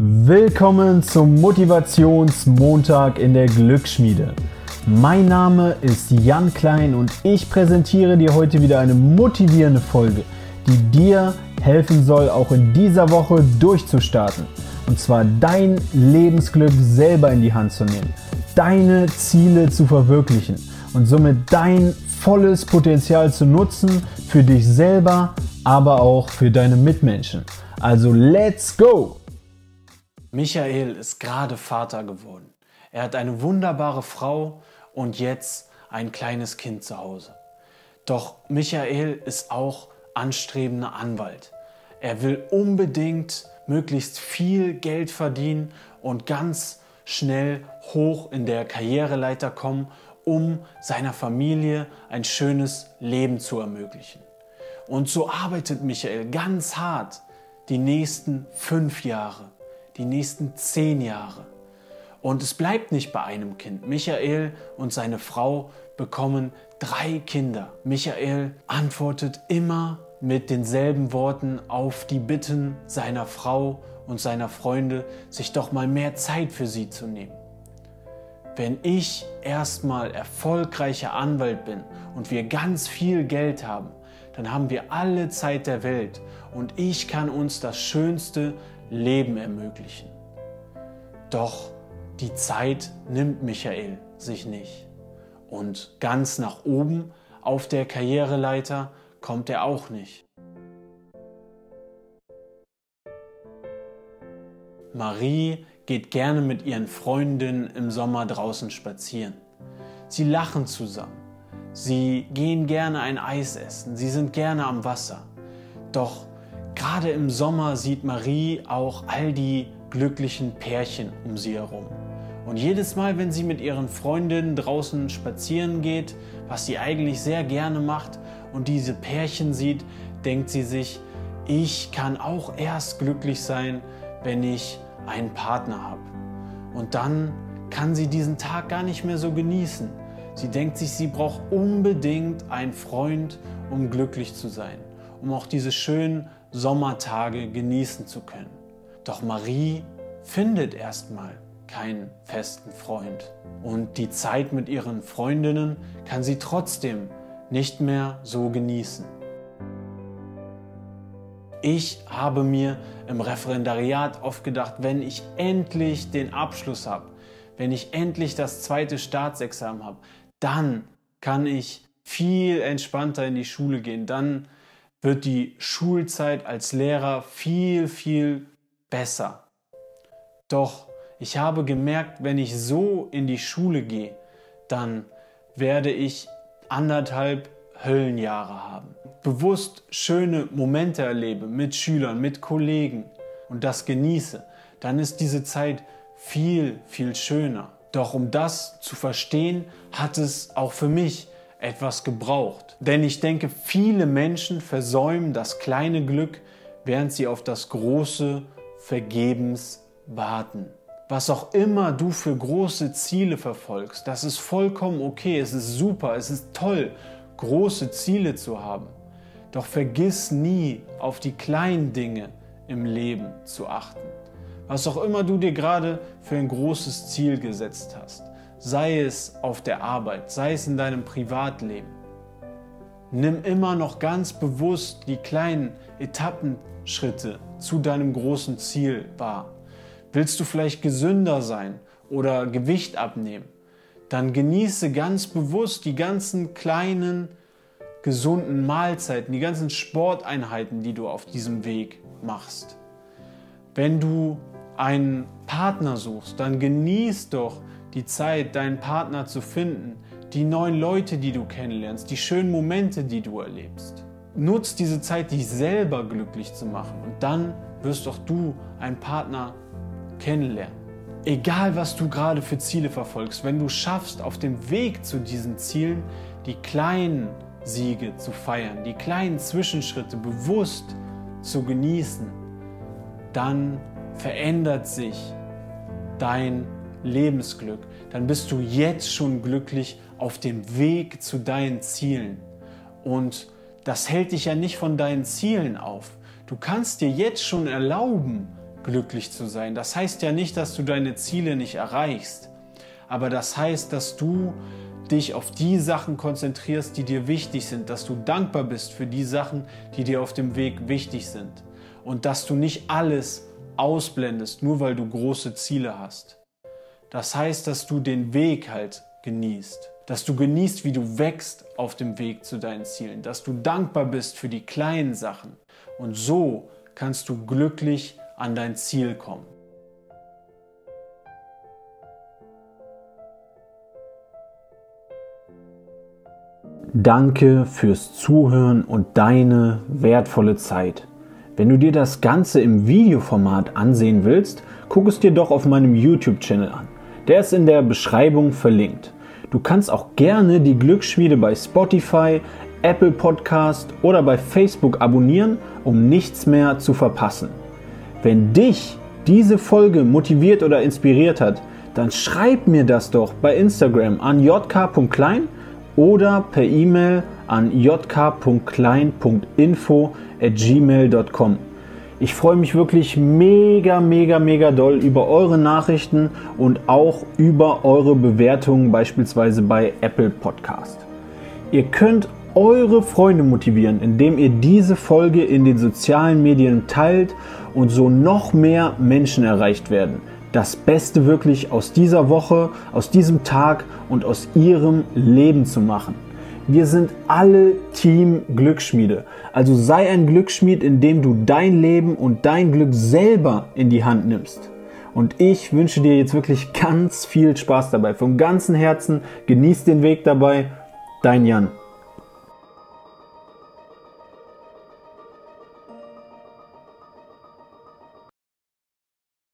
Willkommen zum Motivationsmontag in der Glücksschmiede. Mein Name ist Jan Klein und ich präsentiere dir heute wieder eine motivierende Folge, die dir helfen soll, auch in dieser Woche durchzustarten. Und zwar dein Lebensglück selber in die Hand zu nehmen, deine Ziele zu verwirklichen und somit dein volles Potenzial zu nutzen für dich selber, aber auch für deine Mitmenschen. Also let's go! Michael ist gerade Vater geworden. Er hat eine wunderbare Frau und jetzt ein kleines Kind zu Hause. Doch Michael ist auch anstrebender Anwalt. Er will unbedingt möglichst viel Geld verdienen und ganz schnell hoch in der Karriereleiter kommen, um seiner Familie ein schönes Leben zu ermöglichen. Und so arbeitet Michael ganz hart die nächsten fünf Jahre die nächsten zehn Jahre. Und es bleibt nicht bei einem Kind. Michael und seine Frau bekommen drei Kinder. Michael antwortet immer mit denselben Worten auf die Bitten seiner Frau und seiner Freunde, sich doch mal mehr Zeit für sie zu nehmen. Wenn ich erstmal erfolgreicher Anwalt bin und wir ganz viel Geld haben, dann haben wir alle Zeit der Welt und ich kann uns das schönste Leben ermöglichen. Doch die Zeit nimmt Michael sich nicht. Und ganz nach oben auf der Karriereleiter kommt er auch nicht. Marie geht gerne mit ihren Freundinnen im Sommer draußen spazieren. Sie lachen zusammen. Sie gehen gerne ein Eis essen. Sie sind gerne am Wasser. Doch Gerade im Sommer sieht Marie auch all die glücklichen Pärchen um sie herum. Und jedes Mal, wenn sie mit ihren Freundinnen draußen spazieren geht, was sie eigentlich sehr gerne macht, und diese Pärchen sieht, denkt sie sich, ich kann auch erst glücklich sein, wenn ich einen Partner habe. Und dann kann sie diesen Tag gar nicht mehr so genießen. Sie denkt sich, sie braucht unbedingt einen Freund, um glücklich zu sein, um auch diese schönen Sommertage genießen zu können. Doch Marie findet erstmal keinen festen Freund. Und die Zeit mit ihren Freundinnen kann sie trotzdem nicht mehr so genießen. Ich habe mir im Referendariat oft gedacht, wenn ich endlich den Abschluss habe, wenn ich endlich das zweite Staatsexamen habe, dann kann ich viel entspannter in die Schule gehen, dann wird die Schulzeit als Lehrer viel, viel besser. Doch ich habe gemerkt, wenn ich so in die Schule gehe, dann werde ich anderthalb Höllenjahre haben. Bewusst schöne Momente erlebe mit Schülern, mit Kollegen und das genieße, dann ist diese Zeit viel, viel schöner. Doch um das zu verstehen, hat es auch für mich etwas gebraucht. Denn ich denke, viele Menschen versäumen das kleine Glück, während sie auf das große Vergebens warten. Was auch immer du für große Ziele verfolgst, das ist vollkommen okay, es ist super, es ist toll, große Ziele zu haben. Doch vergiss nie, auf die kleinen Dinge im Leben zu achten. Was auch immer du dir gerade für ein großes Ziel gesetzt hast sei es auf der Arbeit, sei es in deinem Privatleben. Nimm immer noch ganz bewusst die kleinen Etappenschritte zu deinem großen Ziel wahr. Willst du vielleicht gesünder sein oder Gewicht abnehmen? Dann genieße ganz bewusst die ganzen kleinen gesunden Mahlzeiten, die ganzen Sporteinheiten, die du auf diesem Weg machst. Wenn du einen Partner suchst, dann genieß doch die Zeit, deinen Partner zu finden, die neuen Leute, die du kennenlernst, die schönen Momente, die du erlebst. Nutz diese Zeit, dich selber glücklich zu machen und dann wirst auch du einen Partner kennenlernen. Egal, was du gerade für Ziele verfolgst, wenn du schaffst, auf dem Weg zu diesen Zielen die kleinen Siege zu feiern, die kleinen Zwischenschritte bewusst zu genießen, dann verändert sich dein Lebensglück, dann bist du jetzt schon glücklich auf dem Weg zu deinen Zielen. Und das hält dich ja nicht von deinen Zielen auf. Du kannst dir jetzt schon erlauben, glücklich zu sein. Das heißt ja nicht, dass du deine Ziele nicht erreichst, aber das heißt, dass du dich auf die Sachen konzentrierst, die dir wichtig sind, dass du dankbar bist für die Sachen, die dir auf dem Weg wichtig sind und dass du nicht alles ausblendest, nur weil du große Ziele hast. Das heißt, dass du den Weg halt genießt, dass du genießt, wie du wächst auf dem Weg zu deinen Zielen, dass du dankbar bist für die kleinen Sachen und so kannst du glücklich an dein Ziel kommen. Danke fürs Zuhören und deine wertvolle Zeit. Wenn du dir das Ganze im Videoformat ansehen willst, guck es dir doch auf meinem YouTube-Channel an. Der ist in der Beschreibung verlinkt. Du kannst auch gerne die Glücksschmiede bei Spotify, Apple Podcast oder bei Facebook abonnieren, um nichts mehr zu verpassen. Wenn dich diese Folge motiviert oder inspiriert hat, dann schreib mir das doch bei Instagram an jk.klein oder per E-Mail an jk.klein.info at gmail.com. Ich freue mich wirklich mega, mega, mega doll über eure Nachrichten und auch über eure Bewertungen beispielsweise bei Apple Podcast. Ihr könnt eure Freunde motivieren, indem ihr diese Folge in den sozialen Medien teilt und so noch mehr Menschen erreicht werden das Beste wirklich aus dieser Woche, aus diesem Tag und aus ihrem Leben zu machen. Wir sind alle Team Glücksschmiede. Also sei ein Glücksschmied, indem du dein Leben und dein Glück selber in die Hand nimmst. Und ich wünsche dir jetzt wirklich ganz viel Spaß dabei. Vom ganzen Herzen genieß den Weg dabei. Dein Jan.